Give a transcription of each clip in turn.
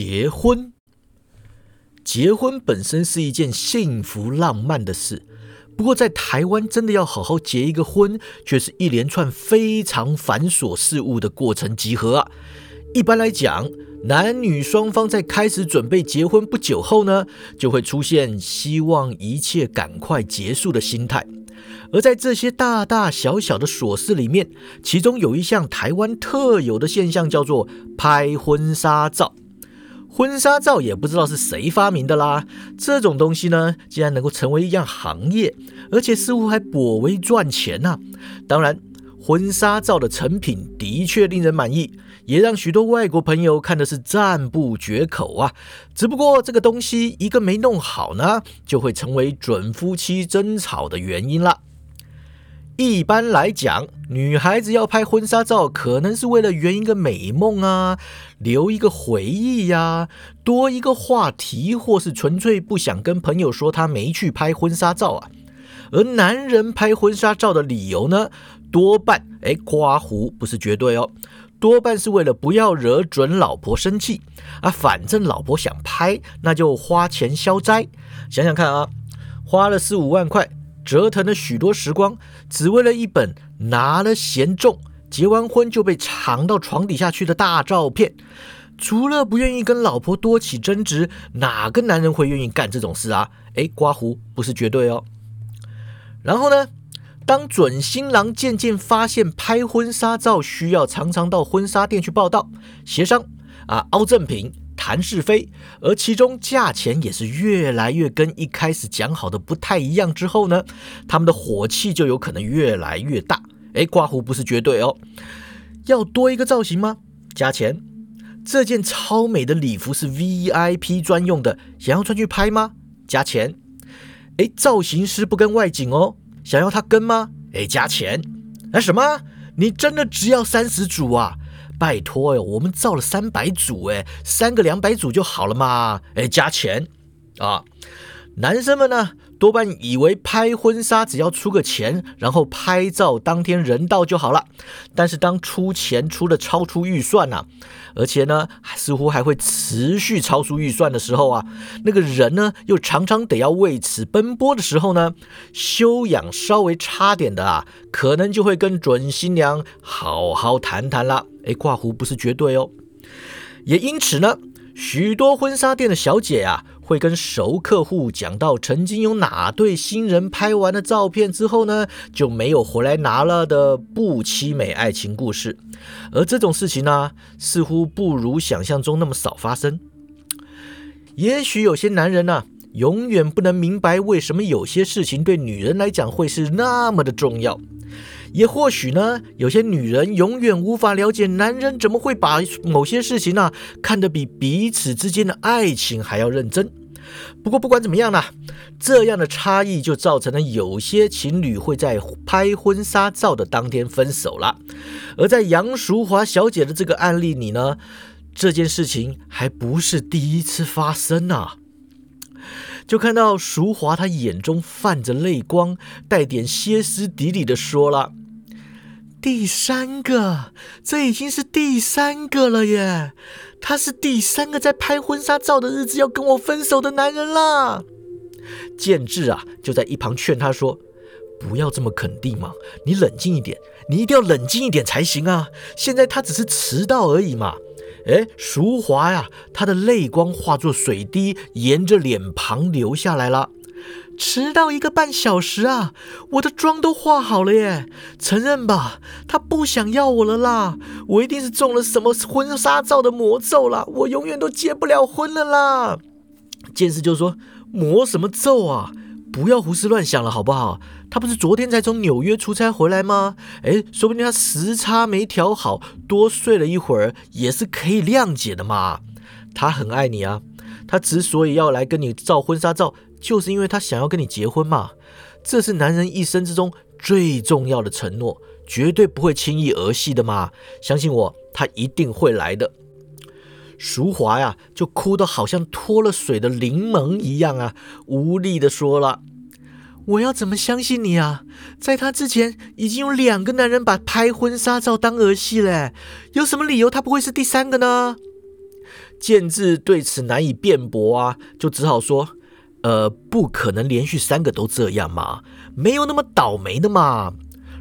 结婚。结婚本身是一件幸福浪漫的事，不过在台湾真的要好好结一个婚，却是一连串非常繁琐事务的过程集合啊。一般来讲，男女双方在开始准备结婚不久后呢，就会出现希望一切赶快结束的心态。而在这些大大小小的琐事里面，其中有一项台湾特有的现象，叫做拍婚纱照。婚纱照也不知道是谁发明的啦。这种东西呢，竟然能够成为一样行业，而且似乎还颇为赚钱呐。当然，婚纱照的成品的确令人满意，也让许多外国朋友看的是赞不绝口啊。只不过这个东西一个没弄好呢，就会成为准夫妻争吵的原因了。一般来讲，女孩子要拍婚纱照，可能是为了圆一个美梦啊，留一个回忆呀，多一个话题，或是纯粹不想跟朋友说她没去拍婚纱照啊。而男人拍婚纱照的理由呢，多半哎刮胡不是绝对哦，多半是为了不要惹准老婆生气啊。反正老婆想拍，那就花钱消灾。想想看啊，花了四五万块。折腾了许多时光，只为了一本拿了嫌重、结完婚就被藏到床底下去的大照片。除了不愿意跟老婆多起争执，哪个男人会愿意干这种事啊？哎，刮胡不是绝对哦。然后呢，当准新郎渐渐发现拍婚纱照需要常常到婚纱店去报道、协商啊、凹赠品。谈是非，而其中价钱也是越来越跟一开始讲好的不太一样。之后呢，他们的火气就有可能越来越大。哎，刮胡不是绝对哦，要多一个造型吗？加钱。这件超美的礼服是 VIP 专用的，想要穿去拍吗？加钱。哎，造型师不跟外景哦，想要他跟吗？哎，加钱。哎，什么？你真的只要三十组啊？拜托哟，我们造了三百组，哎，三个两百组就好了嘛，哎，加钱啊！男生们呢，多半以为拍婚纱只要出个钱，然后拍照当天人到就好了。但是当出钱出的超出预算呐，而且呢，似乎还会持续超出预算的时候啊，那个人呢，又常常得要为此奔波的时候呢，修养稍微差点的啊，可能就会跟准新娘好好谈谈了。哎，挂糊不是绝对哦。也因此呢，许多婚纱店的小姐啊。会跟熟客户讲到曾经有哪对新人拍完了照片之后呢，就没有回来拿了的不凄美爱情故事，而这种事情呢，似乎不如想象中那么少发生。也许有些男人呢，永远不能明白为什么有些事情对女人来讲会是那么的重要。也或许呢，有些女人永远无法了解男人怎么会把某些事情呢看得比彼此之间的爱情还要认真。不过不管怎么样呢，这样的差异就造成了有些情侣会在拍婚纱照的当天分手了。而在杨淑华小姐的这个案例里呢，这件事情还不是第一次发生呢。就看到淑华她眼中泛着泪光，带点歇斯底里的说了。第三个，这已经是第三个了耶！他是第三个在拍婚纱照的日子要跟我分手的男人啦。建志啊，就在一旁劝他说：“不要这么肯定嘛，你冷静一点，你一定要冷静一点才行啊！现在他只是迟到而已嘛。”哎，淑华呀，她的泪光化作水滴，沿着脸庞流下来了。迟到一个半小时啊！我的妆都化好了耶！承认吧，他不想要我了啦！我一定是中了什么婚纱照的魔咒啦！我永远都结不了婚了啦！剑士就说：“魔什么咒啊？不要胡思乱想了，好不好？他不是昨天才从纽约出差回来吗？哎，说不定他时差没调好，多睡了一会儿也是可以谅解的嘛。他很爱你啊，他之所以要来跟你照婚纱照。”就是因为他想要跟你结婚嘛，这是男人一生之中最重要的承诺，绝对不会轻易儿戏的嘛。相信我，他一定会来的。淑华呀，就哭得好像脱了水的柠檬一样啊，无力的说了：“我要怎么相信你啊？在他之前，已经有两个男人把拍婚纱照当儿戏嘞，有什么理由他不会是第三个呢？”建志对此难以辩驳啊，就只好说：“呃，不可能连续三个都这样嘛，没有那么倒霉的嘛。”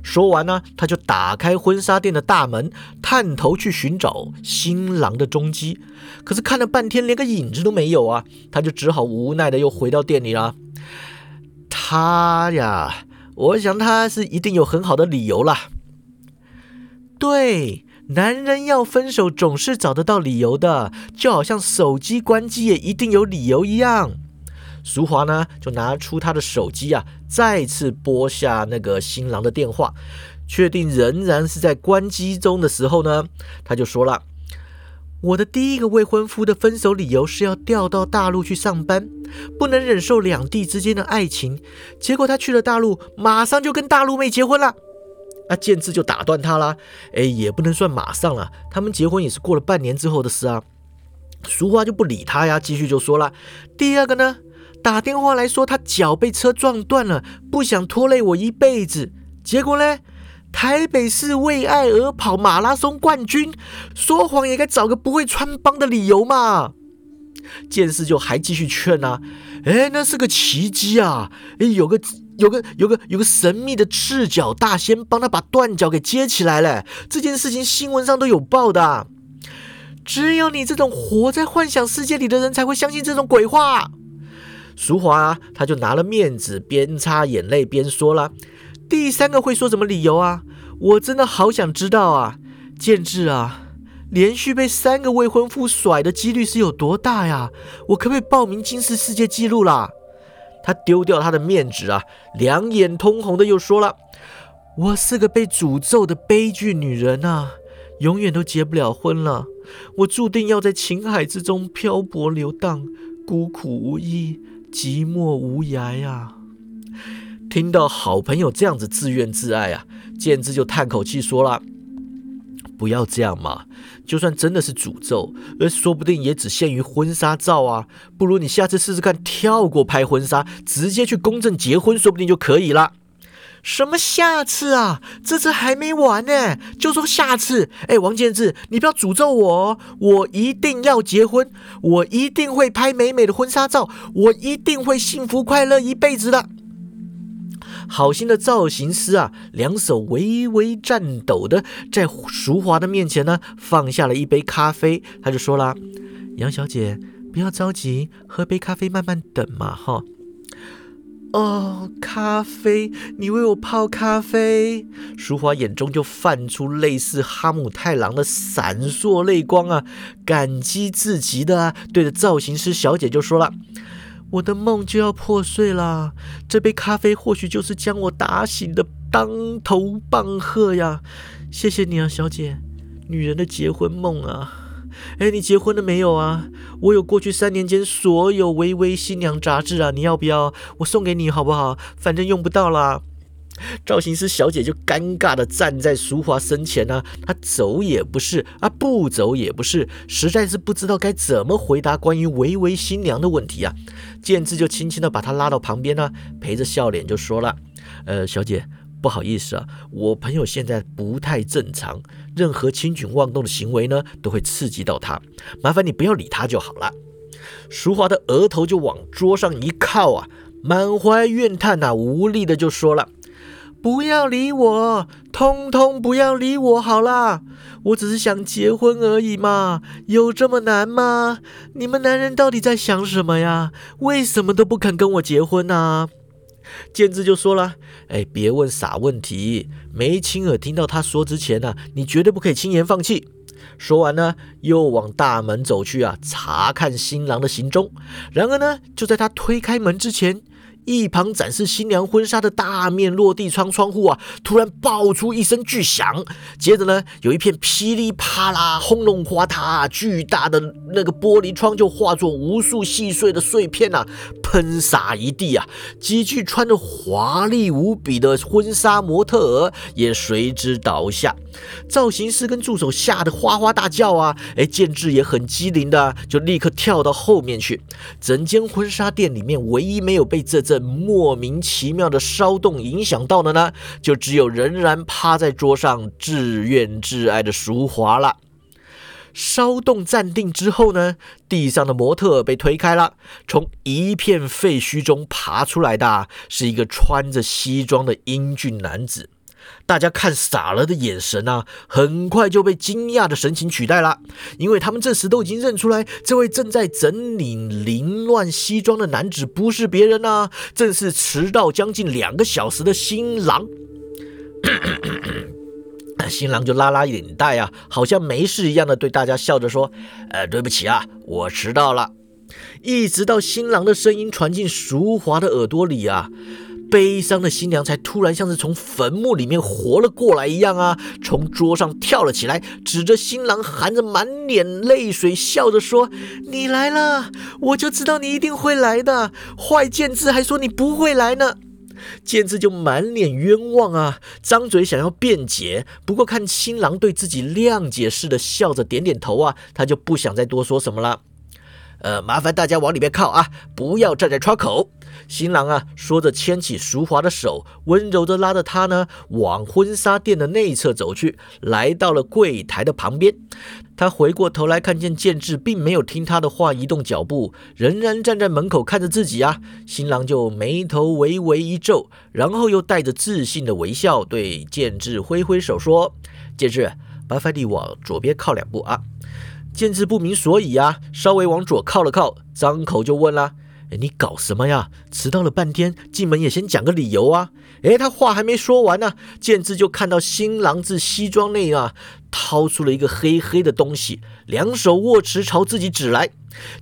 说完呢，他就打开婚纱店的大门，探头去寻找新郎的踪迹。可是看了半天，连个影子都没有啊！他就只好无奈的又回到店里了。他呀，我想他是一定有很好的理由啦。对，男人要分手总是找得到理由的，就好像手机关机也一定有理由一样。淑华呢，就拿出他的手机啊，再次拨下那个新郎的电话，确定仍然是在关机中的时候呢，他就说了：“我的第一个未婚夫的分手理由是要调到大陆去上班，不能忍受两地之间的爱情。结果他去了大陆，马上就跟大陆妹结婚了。”啊，建志就打断他啦：“哎，也不能算马上了，他们结婚也是过了半年之后的事啊。”淑华就不理他呀，继续就说了：“第二个呢？”打电话来说，他脚被车撞断了，不想拖累我一辈子。结果呢，台北市为爱而跑马拉松冠军，说谎也该找个不会穿帮的理由嘛。剑士就还继续劝啊，哎，那是个奇迹啊！哎，有个有个有个有个神秘的赤脚大仙帮他把断脚给接起来了。这件事情新闻上都有报的。只有你这种活在幻想世界里的人才会相信这种鬼话。淑华啊，他就拿了面子，边擦眼泪边说了：“第三个会说什么理由啊？我真的好想知道啊！建志啊，连续被三个未婚夫甩的几率是有多大呀？我可不可以报名金氏世界纪录啦？”他丢掉他的面纸啊，两眼通红的又说了：“我是个被诅咒的悲剧女人啊，永远都结不了婚了。我注定要在情海之中漂泊流荡，孤苦无依。”寂寞无涯呀！听到好朋友这样子自怨自艾啊，建之就叹口气说了：“不要这样嘛，就算真的是诅咒，而说不定也只限于婚纱照啊。不如你下次试试看，跳过拍婚纱，直接去公证结婚，说不定就可以了。”什么下次啊？这次还没完呢，就说下次。哎，王建志，你不要诅咒我哦！我一定要结婚，我一定会拍美美的婚纱照，我一定会幸福快乐一辈子的。好心的造型师啊，两手微微颤抖的在淑华的面前呢，放下了一杯咖啡，他就说了：“杨小姐，不要着急，喝杯咖啡，慢慢等嘛，哈。”哦，咖啡，你为我泡咖啡。淑华眼中就泛出类似哈姆太郎的闪烁泪光啊，感激至极的啊，对着造型师小姐就说了：“我的梦就要破碎了，这杯咖啡或许就是将我打醒的当头棒喝呀！谢谢你啊，小姐，女人的结婚梦啊。”哎，你结婚了没有啊？我有过去三年间所有微微新娘杂志啊，你要不要？我送给你好不好？反正用不到啦。造型师小姐就尴尬的站在淑华身前呢，她走也不是啊，不走也不是，实在是不知道该怎么回答关于维维新娘的问题啊。建志就轻轻的把她拉到旁边呢，陪着笑脸就说了：“呃，小姐。”不好意思啊，我朋友现在不太正常，任何轻举妄动的行为呢，都会刺激到他。麻烦你不要理他就好了。淑华的额头就往桌上一靠啊，满怀怨叹呐，无力的就说了：“不要理我，通通不要理我，好啦，我只是想结婚而已嘛，有这么难吗？你们男人到底在想什么呀？为什么都不肯跟我结婚呢？”建志就说了：“哎，别问傻问题，没亲耳听到他说之前呢，你绝对不可以轻言放弃。”说完呢，又往大门走去啊，查看新郎的行踪。然而呢，就在他推开门之前。一旁展示新娘婚纱的大面落地窗窗户啊，突然爆出一声巨响，接着呢，有一片噼里啪啦、轰隆哗塌，巨大的那个玻璃窗就化作无数细碎的碎片啊，喷洒一地啊！几具穿着华丽无比的婚纱模特儿也随之倒下，造型师跟助手吓得哗哗大叫啊！哎，建志也很机灵的，就立刻跳到后面去。整间婚纱店里面，唯一没有被这阵。莫名其妙的骚动影响到的呢，就只有仍然趴在桌上自怨自艾的淑华了。稍动暂定之后呢，地上的模特被推开了，从一片废墟中爬出来的是一个穿着西装的英俊男子。大家看傻了的眼神啊，很快就被惊讶的神情取代了，因为他们这时都已经认出来，这位正在整理凌乱西装的男子不是别人啊，正是迟到将近两个小时的新郎。新郎就拉拉领带啊，好像没事一样的对大家笑着说：“呃，对不起啊，我迟到了。”一直到新郎的声音传进淑华的耳朵里啊。悲伤的新娘才突然像是从坟墓里面活了过来一样啊，从桌上跳了起来，指着新郎，含着满脸泪水，笑着说：“你来了，我就知道你一定会来的。坏建志还说你不会来呢。”建志就满脸冤枉啊，张嘴想要辩解，不过看新郎对自己谅解似的笑着点点头啊，他就不想再多说什么了。呃，麻烦大家往里面靠啊，不要站在窗口。新郎啊，说着牵起淑华的手，温柔地拉着她呢，往婚纱店的内侧走去。来到了柜台的旁边，他回过头来，看见建志并没有听他的话，移动脚步，仍然站在门口看着自己啊。新郎就眉头微微一皱，然后又带着自信的微笑对建志挥挥手说：“建志，麻烦你往左边靠两步啊。”建志不明所以啊，稍微往左靠了靠，张口就问了。哎，你搞什么呀？迟到了半天，进门也先讲个理由啊！哎，他话还没说完呢，建志就看到新郎自西装内啊掏出了一个黑黑的东西，两手握持朝自己指来。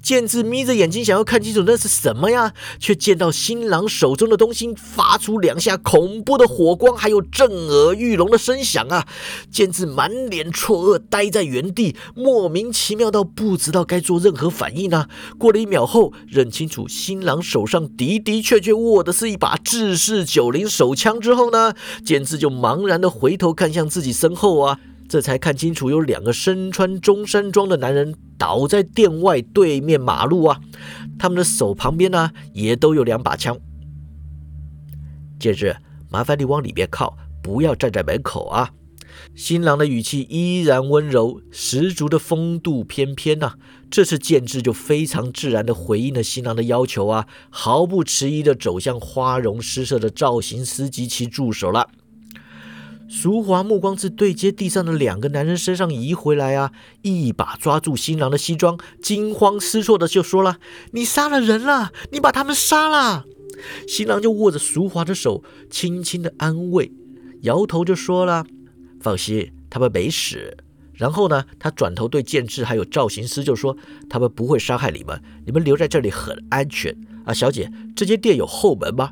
剑志眯着眼睛想要看清楚那是什么呀，却见到新郎手中的东西发出两下恐怖的火光，还有震耳欲聋的声响啊！剑志满脸错愕，呆在原地，莫名其妙到不知道该做任何反应啊！过了一秒后，认清楚新郎手上的的确确握的是一把制式九零手枪之后呢，剑志就茫然的回头看向自己身后啊。这才看清楚，有两个身穿中山装的男人倒在店外对面马路啊！他们的手旁边呢，也都有两把枪。戒指，麻烦你往里边靠，不要站在门口啊！新郎的语气依然温柔，十足的风度翩翩呐。这次建志就非常自然的回应了新郎的要求啊，毫不迟疑的走向花容失色的造型师及其助手了。淑华目光自对接地上的两个男人身上移回来啊，一把抓住新郎的西装，惊慌失措的就说了：“你杀了人了，你把他们杀了。”新郎就握着淑华的手，轻轻的安慰，摇头就说了：“放心，他们没死。”然后呢，他转头对建志还有造型师就说：“他们不会伤害你们，你们留在这里很安全啊。”小姐，这间店有后门吗？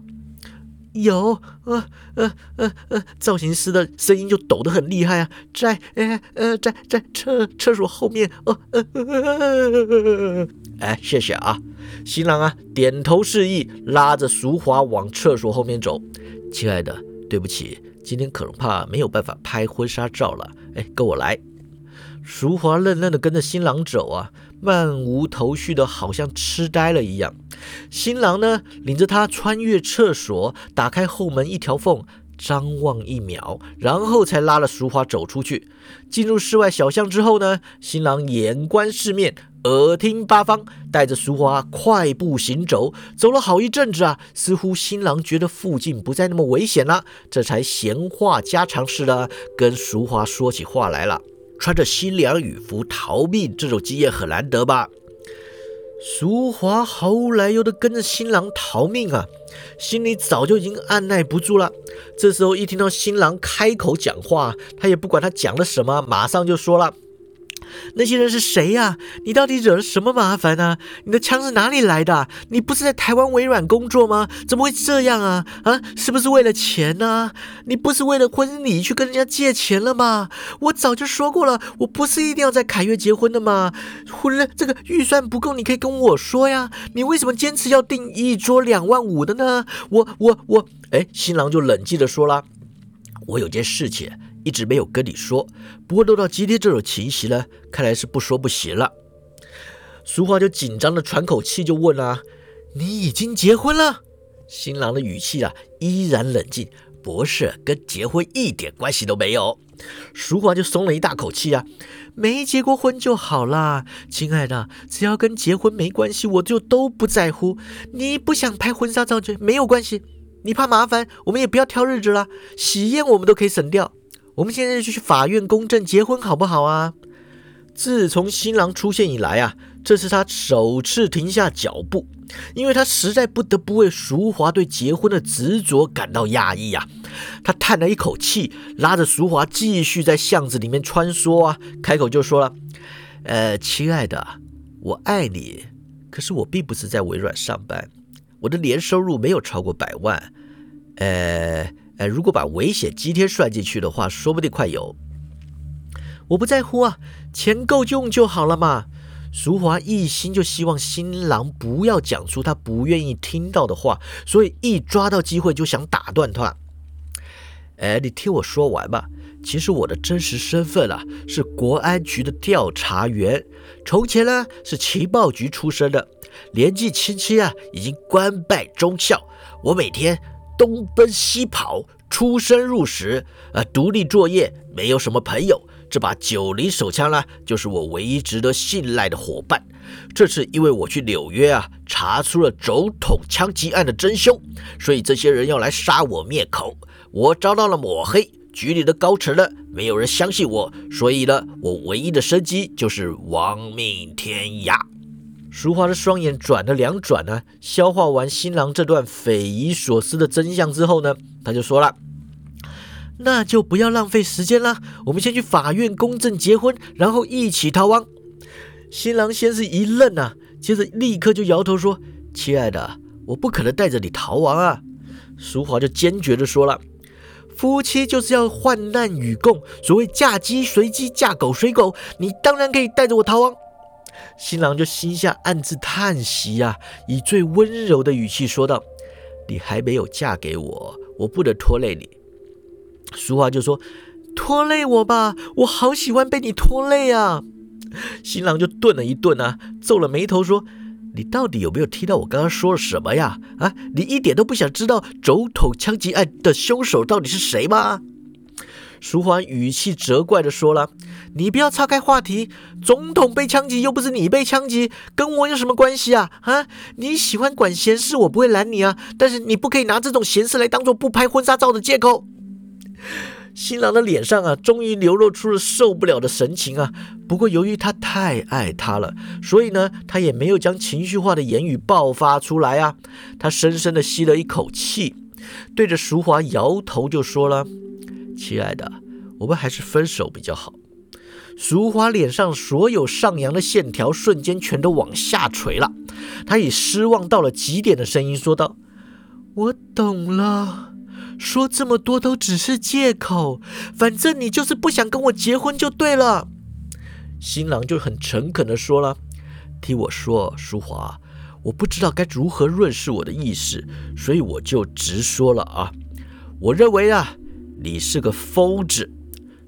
有，呃呃呃呃，造型师的声音就抖得很厉害啊，在呃呃在在厕厕所后面，哦呃呃呃，哎，谢谢啊，新郎啊，点头示意，拉着淑华往厕所后面走。亲爱的，对不起，今天可能怕没有办法拍婚纱照了，哎，跟我来。淑华愣愣的跟着新郎走啊，漫无头绪的，好像痴呆了一样。新郎呢，领着她穿越厕所，打开后门一条缝，张望一秒，然后才拉了淑华走出去。进入室外小巷之后呢，新郎眼观四面，耳听八方，带着淑华快步行走。走了好一阵子啊，似乎新郎觉得附近不再那么危险了，这才闲话家常似的跟淑华说起话来了。穿着新娘雨服逃命，这种经验很难得吧？淑华毫无来由的跟着新郎逃命啊，心里早就已经按耐不住了。这时候一听到新郎开口讲话，他也不管他讲了什么，马上就说了。那些人是谁呀？你到底惹了什么麻烦呢？你的枪是哪里来的？你不是在台湾微软工作吗？怎么会这样啊？啊，是不是为了钱呢？你不是为了婚礼去跟人家借钱了吗？我早就说过了，我不是一定要在凯悦结婚的吗？婚了这个预算不够，你可以跟我说呀。你为什么坚持要订一桌两万五的呢？我我我，哎，新郎就冷静的说了，我有件事情。一直没有跟你说，不过落到今天这种情形呢，看来是不说不行了。俗话就紧张的喘口气，就问啊：“你已经结婚了？”新郎的语气啊依然冷静：“不是，跟结婚一点关系都没有。”俗话就松了一大口气啊，没结过婚就好啦，亲爱的，只要跟结婚没关系，我就都不在乎。你不想拍婚纱照就没有关系，你怕麻烦，我们也不要挑日子了，喜宴我们都可以省掉。我们现在就去法院公证结婚好不好啊？自从新郎出现以来啊，这是他首次停下脚步。因为他实在不得不为淑华对结婚的执着感到讶异啊！他叹了一口气，拉着淑华继续在巷子里面穿梭啊，开口就说了：“呃，亲爱的，我爱你，可是我并不是在微软上班，我的年收入没有超过百万。呃哎，如果把危险津贴算进去的话，说不定快有。我不在乎啊，钱够用就好了嘛。”淑华一心就希望新郎不要讲出他不愿意听到的话，所以一抓到机会就想打断他。哎，你听我说完吧。其实我的真实身份啊是国安局的调查员，从前呢是情报局出身的，年纪轻轻啊已经官拜中校。我每天东奔西跑，出生入死，呃，独立作业，没有什么朋友。这把九零手枪呢，就是我唯一值得信赖的伙伴。这次因为我去纽约啊，查出了总统枪击案的真凶，所以这些人要来杀我灭口，我遭到了抹黑。局里的高层呢，没有人相信我，所以呢，我唯一的生机就是亡命天涯。淑华的双眼转了两转呢，消化完新郎这段匪夷所思的真相之后呢，他就说了。那就不要浪费时间了，我们先去法院公证结婚，然后一起逃亡。新郎先是一愣啊，接着立刻就摇头说：“亲爱的，我不可能带着你逃亡啊。”淑华就坚决的说了：“夫妻就是要患难与共，所谓嫁鸡随鸡，嫁狗随狗，你当然可以带着我逃亡。”新郎就心下暗自叹息呀，以最温柔的语气说道：“你还没有嫁给我，我不能拖累你。”淑华就说：“拖累我吧，我好喜欢被你拖累啊！”新郎就顿了一顿啊，皱了眉头说：“你到底有没有听到我刚刚说了什么呀？啊，你一点都不想知道总统枪击案的凶手到底是谁吗？”淑华语气责怪的说了：“你不要岔开话题，总统被枪击又不是你被枪击，跟我有什么关系啊？啊，你喜欢管闲事，我不会拦你啊，但是你不可以拿这种闲事来当做不拍婚纱照的借口。”新郎的脸上啊，终于流露出了受不了的神情啊。不过由于他太爱她了，所以呢，他也没有将情绪化的言语爆发出来啊。他深深的吸了一口气，对着淑华摇头就说了：“亲爱的，我们还是分手比较好。”淑华脸上所有上扬的线条瞬间全都往下垂了。他以失望到了极点的声音说道：“我懂了。”说这么多都只是借口，反正你就是不想跟我结婚就对了。新郎就很诚恳的说了：“听我说，淑华，我不知道该如何润饰我的意思，所以我就直说了啊。我认为啊，你是个疯子。”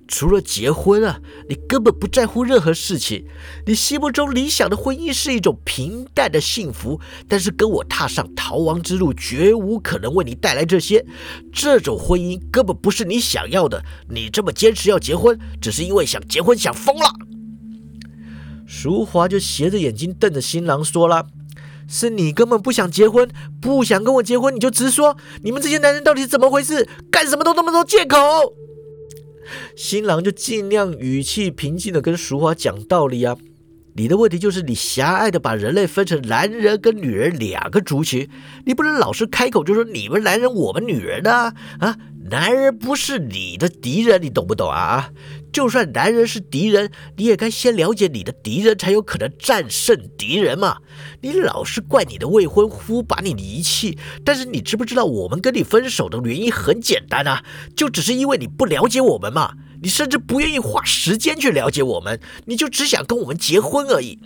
除了结婚啊，你根本不在乎任何事情。你心目中理想的婚姻是一种平淡的幸福，但是跟我踏上逃亡之路，绝无可能为你带来这些。这种婚姻根本不是你想要的。你这么坚持要结婚，只是因为想结婚想疯了。淑华就斜着眼睛瞪着新郎说了：“是你根本不想结婚，不想跟我结婚，你就直说。你们这些男人到底是怎么回事？干什么都那么多借口。”新郎就尽量语气平静的跟淑华讲道理啊，你的问题就是你狭隘的把人类分成男人跟女人两个族群，你不能老是开口就说你们男人我们女人啊啊，男人不是你的敌人，你懂不懂啊？就算男人是敌人，你也该先了解你的敌人，才有可能战胜敌人嘛。你老是怪你的未婚夫把你遗弃，但是你知不知道我们跟你分手的原因很简单啊，就只是因为你不了解我们嘛。你甚至不愿意花时间去了解我们，你就只想跟我们结婚而已。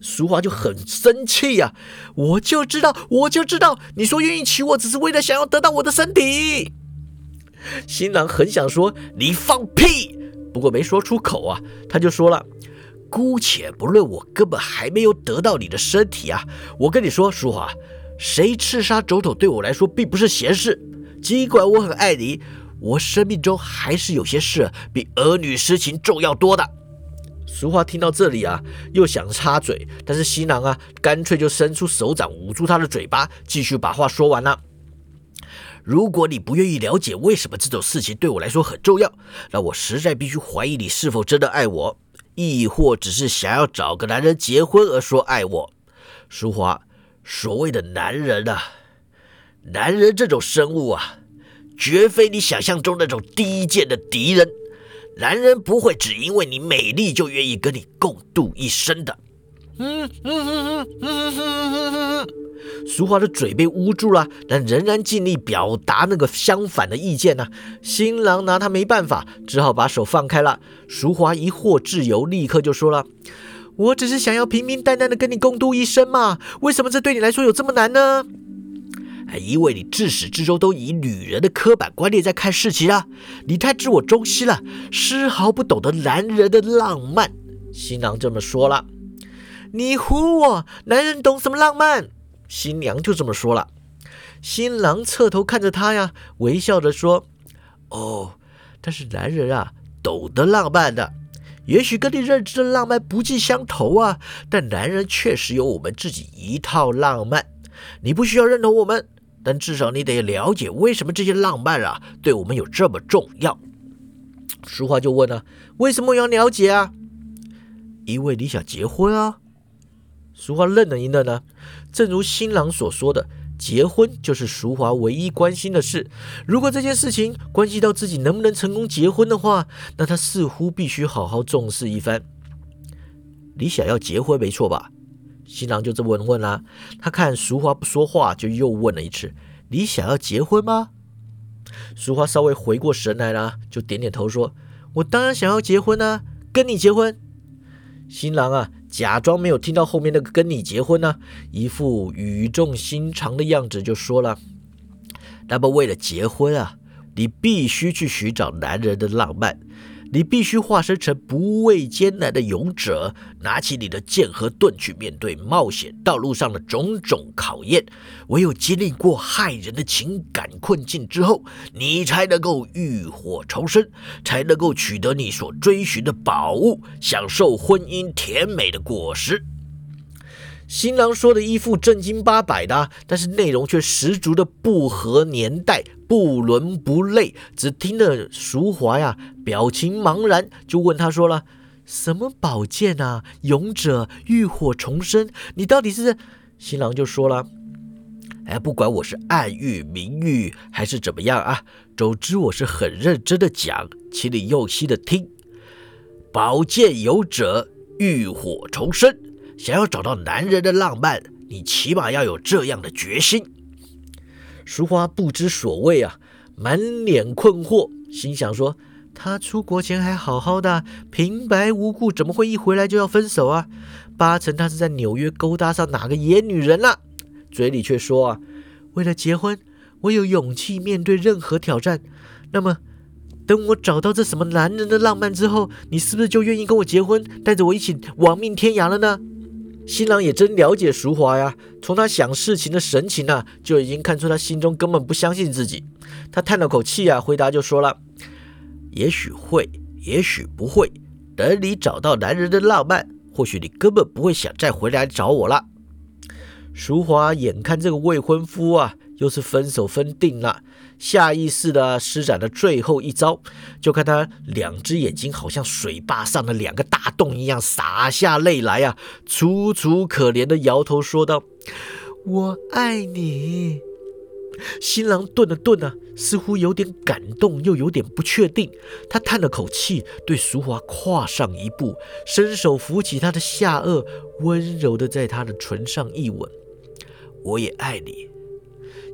淑华就很生气呀，我就知道，我就知道，你说愿意娶我，只是为了想要得到我的身体。新郎很想说你放屁。不过没说出口啊，他就说了：“姑且不论我根本还没有得到你的身体啊，我跟你说，淑华，谁刺杀总统对我来说并不是闲事。尽管我很爱你，我生命中还是有些事比儿女私情重要多的。淑华听到这里啊，又想插嘴，但是新郎啊，干脆就伸出手掌捂住他的嘴巴，继续把话说完了。如果你不愿意了解为什么这种事情对我来说很重要，那我实在必须怀疑你是否真的爱我，亦或只是想要找个男人结婚而说爱我。淑华，所谓的男人啊，男人这种生物啊，绝非你想象中那种低贱的敌人。男人不会只因为你美丽就愿意跟你共度一生的。嗯嗯嗯嗯嗯嗯嗯嗯淑华的嘴被捂住了，但仍然尽力表达那个相反的意见呢。新郎拿他没办法，只好把手放开了。淑华一获自由，立刻就说了：“我只是想要平平淡淡的跟你共度一生嘛，为什么这对你来说有这么难呢？”还因为你自始至终都以女人的刻板观念在看事情啊！你太自我中心了，丝毫不懂得男人的浪漫。新郎这么说了，你唬我，男人懂什么浪漫？新娘就这么说了。新郎侧头看着她呀，微笑着说：“哦，但是男人啊，懂得浪漫的，也许跟你认知的浪漫不尽相同啊，但男人确实有我们自己一套浪漫。你不需要认同我们。”但至少你得了解为什么这些浪漫啊对我们有这么重要。淑华就问了：“为什么要了解啊？”因为你想结婚啊。淑华愣了一愣呢。正如新郎所说的，结婚就是淑华唯一关心的事。如果这件事情关系到自己能不能成功结婚的话，那他似乎必须好好重视一番。你想要结婚没错吧？新郎就这么问啦，他看淑华不说话，就又问了一次：“你想要结婚吗？”淑华稍微回过神来了，就点点头说：“我当然想要结婚啊，跟你结婚。”新郎啊，假装没有听到后面那个“跟你结婚”呢，一副语重心长的样子，就说了：“那么为了结婚啊，你必须去寻找男人的浪漫。”你必须化身成不畏艰难的勇者，拿起你的剑和盾去面对冒险道路上的种种考验。唯有经历过害人的情感困境之后，你才能够浴火重生，才能够取得你所追寻的宝物，享受婚姻甜美的果实。新郎说的一副正经八百的，但是内容却十足的不合年代，不伦不类。只听得淑华呀，表情茫然，就问他说了：“什么宝剑啊？勇者浴火重生？你到底是？”新郎就说了：“哎，不管我是暗喻、明喻还是怎么样啊，总之我是很认真的讲，请你用心的听。宝剑有者浴火重生。”想要找到男人的浪漫，你起码要有这样的决心。淑华不知所谓啊，满脸困惑，心想说：他出国前还好好的，平白无故怎么会一回来就要分手啊？八成他是在纽约勾搭上哪个野女人了。嘴里却说啊，为了结婚，我有勇气面对任何挑战。那么，等我找到这什么男人的浪漫之后，你是不是就愿意跟我结婚，带着我一起亡命天涯了呢？新郎也真了解淑华呀，从他想事情的神情啊，就已经看出他心中根本不相信自己。他叹了口气啊，回答就说了：“也许会，也许不会。等你找到男人的浪漫，或许你根本不会想再回来找我了。”淑华眼看这个未婚夫啊，又是分手分定了。下意识的施展了最后一招，就看他两只眼睛好像水坝上的两个大洞一样洒下泪来啊，楚楚可怜的摇头说道：“我爱你。”新郎顿了顿啊，似乎有点感动，又有点不确定。他叹了口气，对淑华跨上一步，伸手扶起她的下颚，温柔的在她的唇上一吻：“我也爱你。”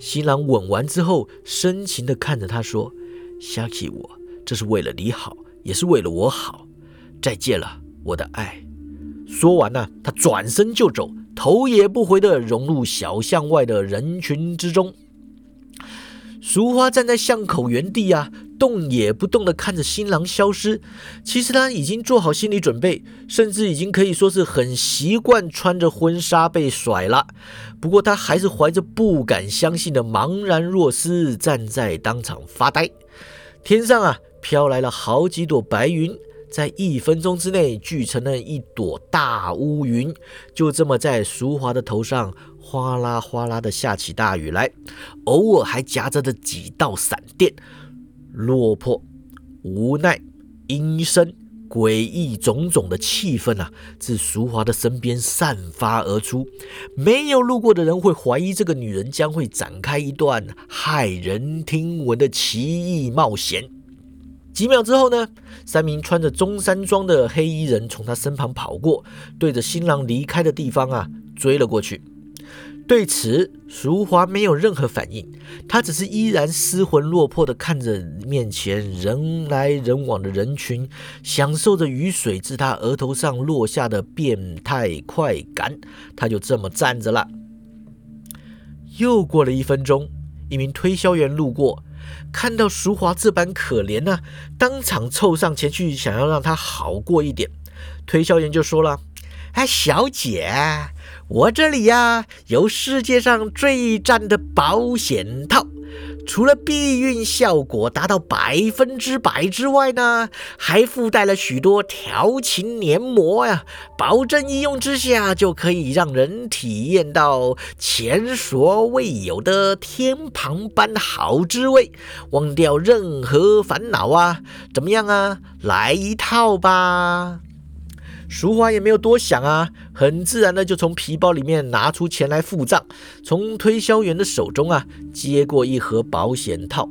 新郎吻完之后，深情地看着他说：“相信我，这是为了你好，也是为了我好。再见了，我的爱。”说完呢，他转身就走，头也不回地融入小巷外的人群之中。俗花站在巷口原地啊，动也不动地看着新郎消失。其实他已经做好心理准备，甚至已经可以说是很习惯穿着婚纱被甩了。不过他还是怀着不敢相信的茫然若失，站在当场发呆。天上啊飘来了好几朵白云，在一分钟之内聚成了一朵大乌云，就这么在淑华的头上哗啦哗啦的下起大雨来，偶尔还夹着的几道闪电。落魄、无奈、阴森。诡异种种的气氛啊，自淑华的身边散发而出。没有路过的人会怀疑这个女人将会展开一段骇人听闻的奇异冒险。几秒之后呢，三名穿着中山装的黑衣人从她身旁跑过，对着新郎离开的地方啊追了过去。对此，淑华没有任何反应，她只是依然失魂落魄地看着面前人来人往的人群，享受着雨水自她额头上落下的变态快感。她就这么站着了。又过了一分钟，一名推销员路过，看到淑华这般可怜呢，当场凑上前去，想要让她好过一点。推销员就说了：“哎，小姐。”我这里呀，有世界上最赞的保险套，除了避孕效果达到百分之百之外呢，还附带了许多调情黏膜呀，保证一用之下就可以让人体验到前所未有的天堂般好滋味，忘掉任何烦恼啊！怎么样啊？来一套吧！淑华也没有多想啊，很自然的就从皮包里面拿出钱来付账，从推销员的手中啊接过一盒保险套，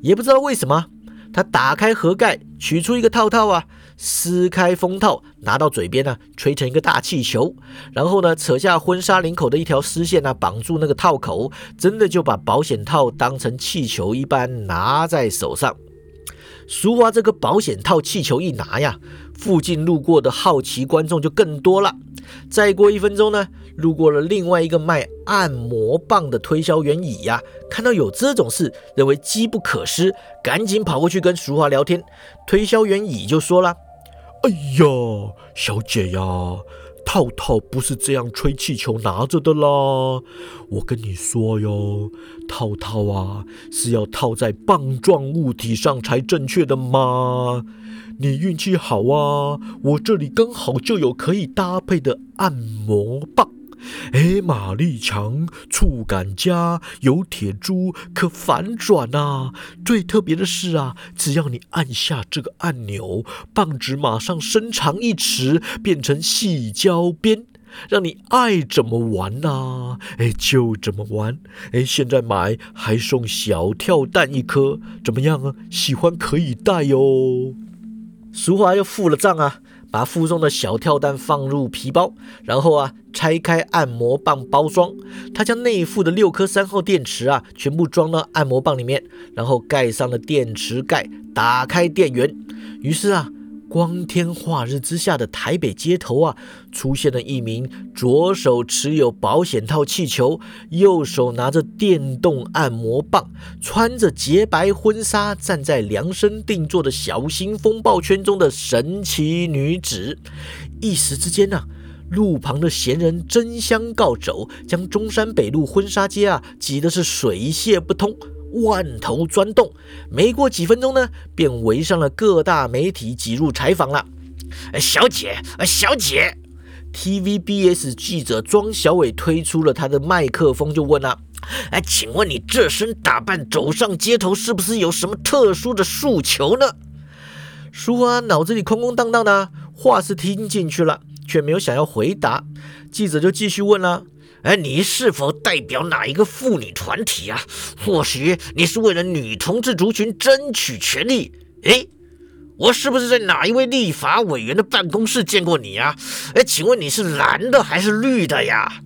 也不知道为什么，他打开盒盖，取出一个套套啊，撕开封套，拿到嘴边呢，吹成一个大气球，然后呢，扯下婚纱领口的一条丝线啊，绑住那个套口，真的就把保险套当成气球一般拿在手上。淑华这个保险套气球一拿呀。附近路过的好奇观众就更多了。再过一分钟呢，路过了另外一个卖按摩棒的推销员乙呀，看到有这种事，认为机不可失，赶紧跑过去跟淑华聊天。推销员乙就说了：“哎呀，小姐呀。”套套不是这样吹气球拿着的啦！我跟你说哟，套套啊是要套在棒状物体上才正确的嘛。你运气好啊，我这里刚好就有可以搭配的按摩棒。哎，马力强，触感佳，有铁珠，可反转呐！最特别的是啊，只要你按下这个按钮，棒子马上伸长一尺，变成细胶边，让你爱怎么玩呐！哎，就怎么玩！哎，现在买还送小跳蛋一颗，怎么样啊？喜欢可以带哟。俗话又付了账啊。把附送的小跳蛋放入皮包，然后啊，拆开按摩棒包装。他将内附的六颗三号电池啊，全部装到按摩棒里面，然后盖上了电池盖，打开电源。于是啊。光天化日之下的台北街头啊，出现了一名左手持有保险套气球，右手拿着电动按摩棒，穿着洁白婚纱，站在量身定做的小型风暴圈中的神奇女子。一时之间呢，路旁的闲人争相告走，将中山北路婚纱街啊挤得是水泄不通。万头钻动，没过几分钟呢，便围上了各大媒体挤入采访了。哎小姐，哎小姐，TVBS 记者庄小伟推出了他的麦克风，就问了：哎，请问你这身打扮走上街头，是不是有什么特殊的诉求呢？淑华脑子里空空荡荡的，话是听进去了，却没有想要回答。记者就继续问了。哎，你是否代表哪一个妇女团体啊？或许你是为了女同志族群争取权利？哎，我是不是在哪一位立法委员的办公室见过你啊？哎，请问你是蓝的还是绿的呀？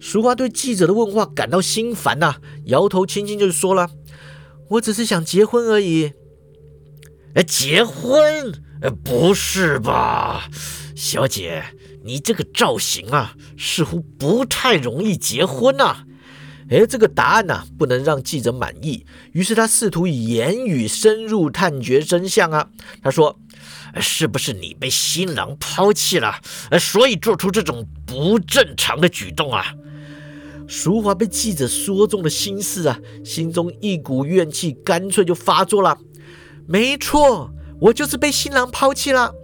淑华对记者的问话感到心烦呐，摇头轻轻就说了：“我只是想结婚而已。”哎，结婚？哎，不是吧，小姐？你这个造型啊，似乎不太容易结婚呐。哎，这个答案呢，不能让记者满意。于是他试图以言语深入探掘真相啊。他说：“是不是你被新郎抛弃了，所以做出这种不正常的举动啊？”淑华被记者说中了心事啊，心中一股怨气干脆就发作了。没错，我就是被新郎抛弃了，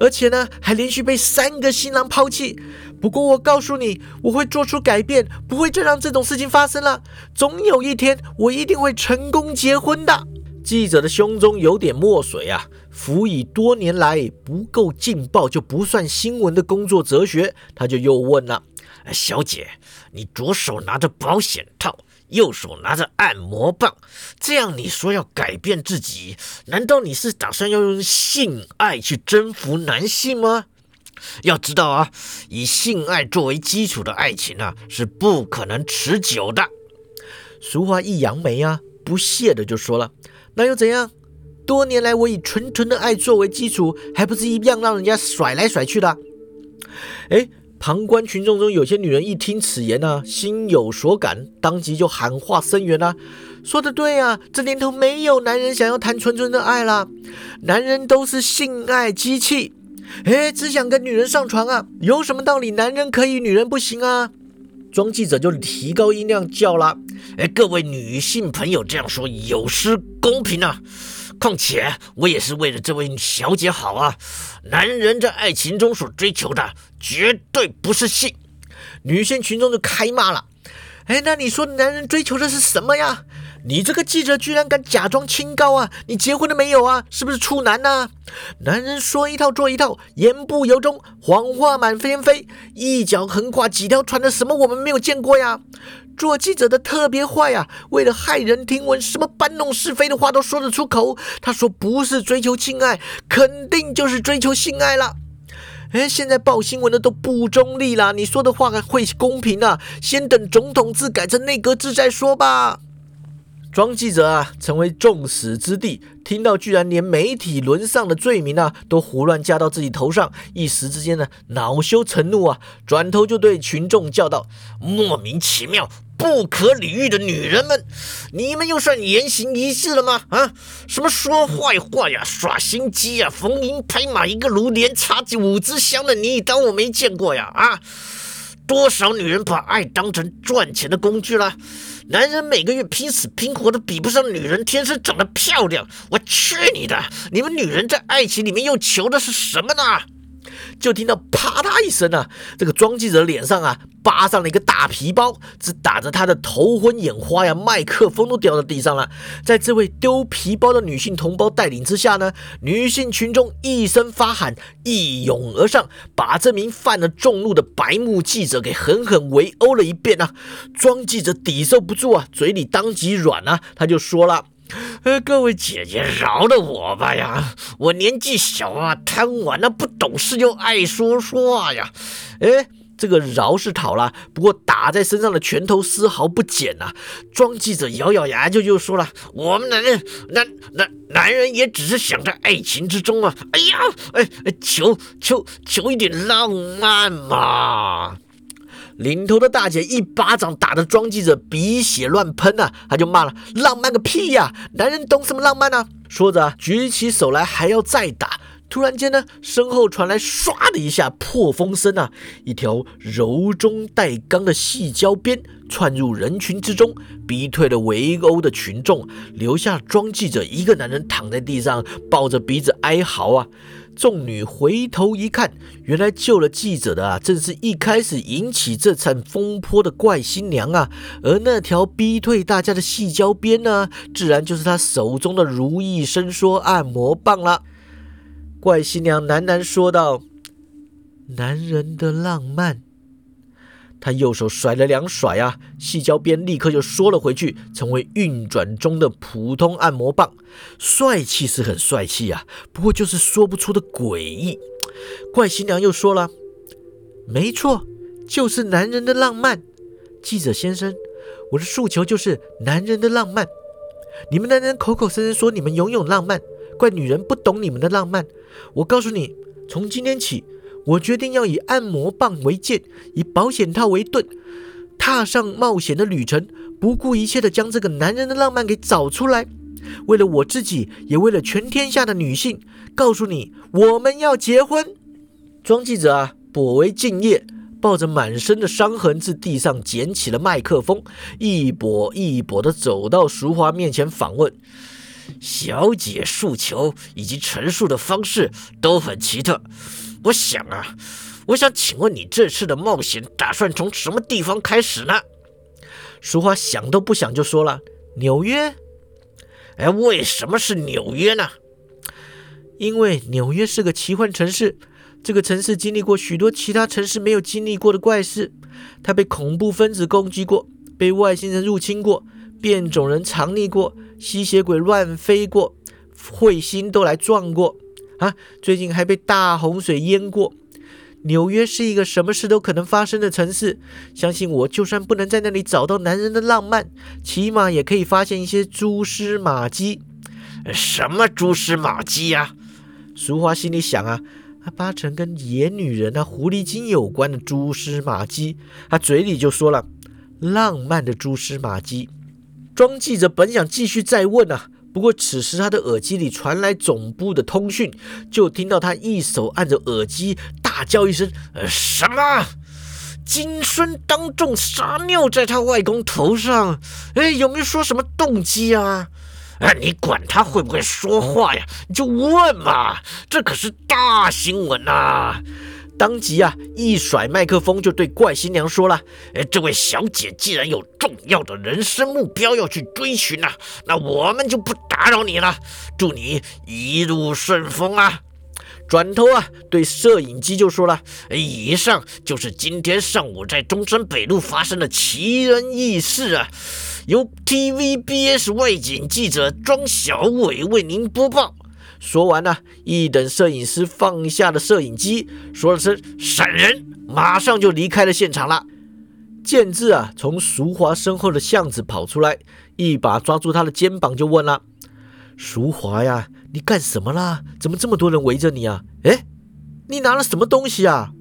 而且呢，还连续被三个新郎抛弃。不过我告诉你，我会做出改变，不会再让这种事情发生了。总有一天，我一定会成功结婚的。记者的胸中有点墨水啊，辅以多年来不够劲爆就不算新闻的工作哲学，他就又问了：“小姐，你左手拿着保险套，右手拿着按摩棒，这样你说要改变自己，难道你是打算要用性爱去征服男性吗？要知道啊，以性爱作为基础的爱情啊，是不可能持久的。”俗话一扬眉啊，不屑的就说了。那又怎样？多年来，我以纯纯的爱作为基础，还不是一样让人家甩来甩去的？哎，旁观群众中有些女人一听此言呢，心有所感，当即就喊话声援啦：“说的对啊，这年头没有男人想要谈纯纯的爱了，男人都是性爱机器，哎，只想跟女人上床啊，有什么道理？男人可以，女人不行啊？”装记者就提高音量叫了：“哎，各位女性朋友，这样说有失公平啊！况且我也是为了这位小姐好啊。男人在爱情中所追求的绝对不是性。”女性群众就开骂了：“哎，那你说男人追求的是什么呀？”你这个记者居然敢假装清高啊！你结婚了没有啊？是不是处男呢？男人说一套做一套，言不由衷，谎话满天飞，一脚横跨几条船的什么我们没有见过呀？做记者的特别坏啊！为了骇人听闻，什么搬弄是非的话都说得出口。他说不是追求性爱，肯定就是追求性爱了。哎，现在报新闻的都不中立了，你说的话会公平啊？先等总统制改成内阁制再说吧。庄记者啊，成为众矢之的，听到居然连媒体沦丧的罪名啊，都胡乱加到自己头上，一时之间呢，恼羞成怒啊，转头就对群众叫道：“莫名其妙、不可理喻的女人们，你们又算言行一致了吗？啊，什么说坏话呀，耍心机呀，逢迎拍马一个炉，连插五支香的，你当我没见过呀？啊，多少女人把爱当成赚钱的工具了？”男人每个月拼死拼活的比不上女人天生长得漂亮，我去你的！你们女人在爱情里面又求的是什么呢？就听到啪嗒一声啊，这个庄记者脸上啊扒上了一个大皮包，只打着他的头昏眼花呀，麦克风都掉到地上了。在这位丢皮包的女性同胞带领之下呢，女性群众一声发喊，一涌而上，把这名犯了众怒的白目记者给狠狠围殴了一遍啊！庄记者抵受不住啊，嘴里当即软啊，他就说了。呃，各位姐姐，饶了我吧呀！我年纪小啊，贪玩啊，不懂事又爱说话呀。哎，这个饶是讨了，不过打在身上的拳头丝毫不减呐。庄记者咬咬牙就就说了：“我们男人，男男男人也只是想在爱情之中啊。哎呀，哎哎，求求求一点浪漫嘛！”领头的大姐一巴掌打得庄记者鼻血乱喷啊，他就骂了：“浪漫个屁呀！男人懂什么浪漫呢？”说着举起手来还要再打。突然间呢，身后传来唰的一下破风声啊，一条柔中带刚的细胶鞭窜入人群之中，逼退了围殴的群众，留下庄记者一个男人躺在地上，抱着鼻子哀嚎啊。众女回头一看，原来救了记者的啊，正是一开始引起这场风波的怪新娘啊。而那条逼退大家的细胶边呢，自然就是她手中的如意伸缩按摩棒了。怪新娘喃喃说道：“男人的浪漫。”他右手甩了两甩啊，细胶边立刻就缩了回去，成为运转中的普通按摩棒。帅气是很帅气啊，不过就是说不出的诡异。怪新娘又说了：“没错，就是男人的浪漫。”记者先生，我的诉求就是男人的浪漫。你们男人口口声声说你们拥有浪漫，怪女人不懂你们的浪漫。我告诉你，从今天起。我决定要以按摩棒为剑，以保险套为盾，踏上冒险的旅程，不顾一切的将这个男人的浪漫给找出来。为了我自己，也为了全天下的女性，告诉你，我们要结婚。庄记者啊，颇为敬业，抱着满身的伤痕自地上捡起了麦克风，一跛一跛的走到淑华面前访问。小姐诉求以及陈述的方式都很奇特。我想啊，我想请问你这次的冒险打算从什么地方开始呢？淑华想都不想就说了：“纽约。”哎，为什么是纽约呢？因为纽约是个奇幻城市，这个城市经历过许多其他城市没有经历过的怪事。它被恐怖分子攻击过，被外星人入侵过，变种人藏匿过，吸血鬼乱飞过，彗星都来撞过啊！最近还被大洪水淹过。纽约是一个什么事都可能发生的城市，相信我，就算不能在那里找到男人的浪漫，起码也可以发现一些蛛丝马迹。什么蛛丝马迹呀？俗华心里想啊，啊八成跟野女人啊、狐狸精有关的蛛丝马迹。他嘴里就说了浪漫的蛛丝马迹。庄记者本想继续再问啊。不过，此时他的耳机里传来总部的通讯，就听到他一手按着耳机，大叫一声：“呃，什么？金孙当众撒尿在他外公头上？哎，有没有说什么动机啊？哎，你管他会不会说话呀？你就问嘛，这可是大新闻呐！”当即啊，一甩麦克风就对怪新娘说了：“哎，这位小姐既然有重要的人生目标要去追寻啊，那我们就不打扰你了。祝你一路顺风啊！”转头啊，对摄影机就说了：“以上就是今天上午在中山北路发生的奇人异事啊，由 TVBS 外景记者庄小伟为您播报。”说完呢，一等摄影师放下了摄影机，说了声“闪人”，马上就离开了现场了。建志啊，从淑华身后的巷子跑出来，一把抓住他的肩膀，就问了：“淑华呀，你干什么啦？怎么这么多人围着你啊？哎，你拿了什么东西啊？”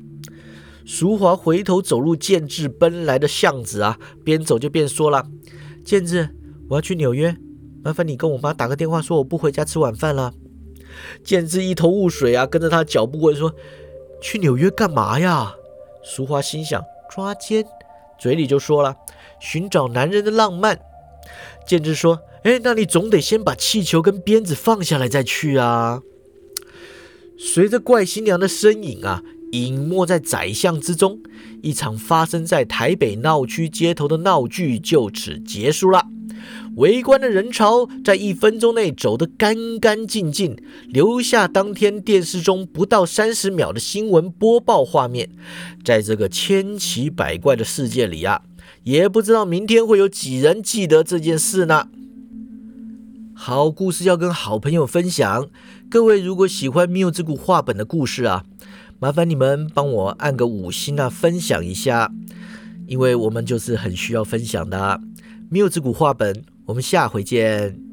淑华回头走入建志奔来的巷子啊，边走就边说了：“建志，我要去纽约，麻烦你跟我妈打个电话，说我不回家吃晚饭了。”建志一头雾水啊，跟着他脚步问说：“去纽约干嘛呀？”淑华心想：“抓奸。”嘴里就说了：“寻找男人的浪漫。”建志说：“哎，那你总得先把气球跟鞭子放下来再去啊。”随着怪新娘的身影啊，隐没在窄巷之中，一场发生在台北闹区街头的闹剧就此结束了。围观的人潮在一分钟内走得干干净净，留下当天电视中不到三十秒的新闻播报画面。在这个千奇百怪的世界里啊，也不知道明天会有几人记得这件事呢。好故事要跟好朋友分享，各位如果喜欢《缪之谷》画本的故事啊，麻烦你们帮我按个五星啊，分享一下，因为我们就是很需要分享的。《缪之谷》画本。我们下回见。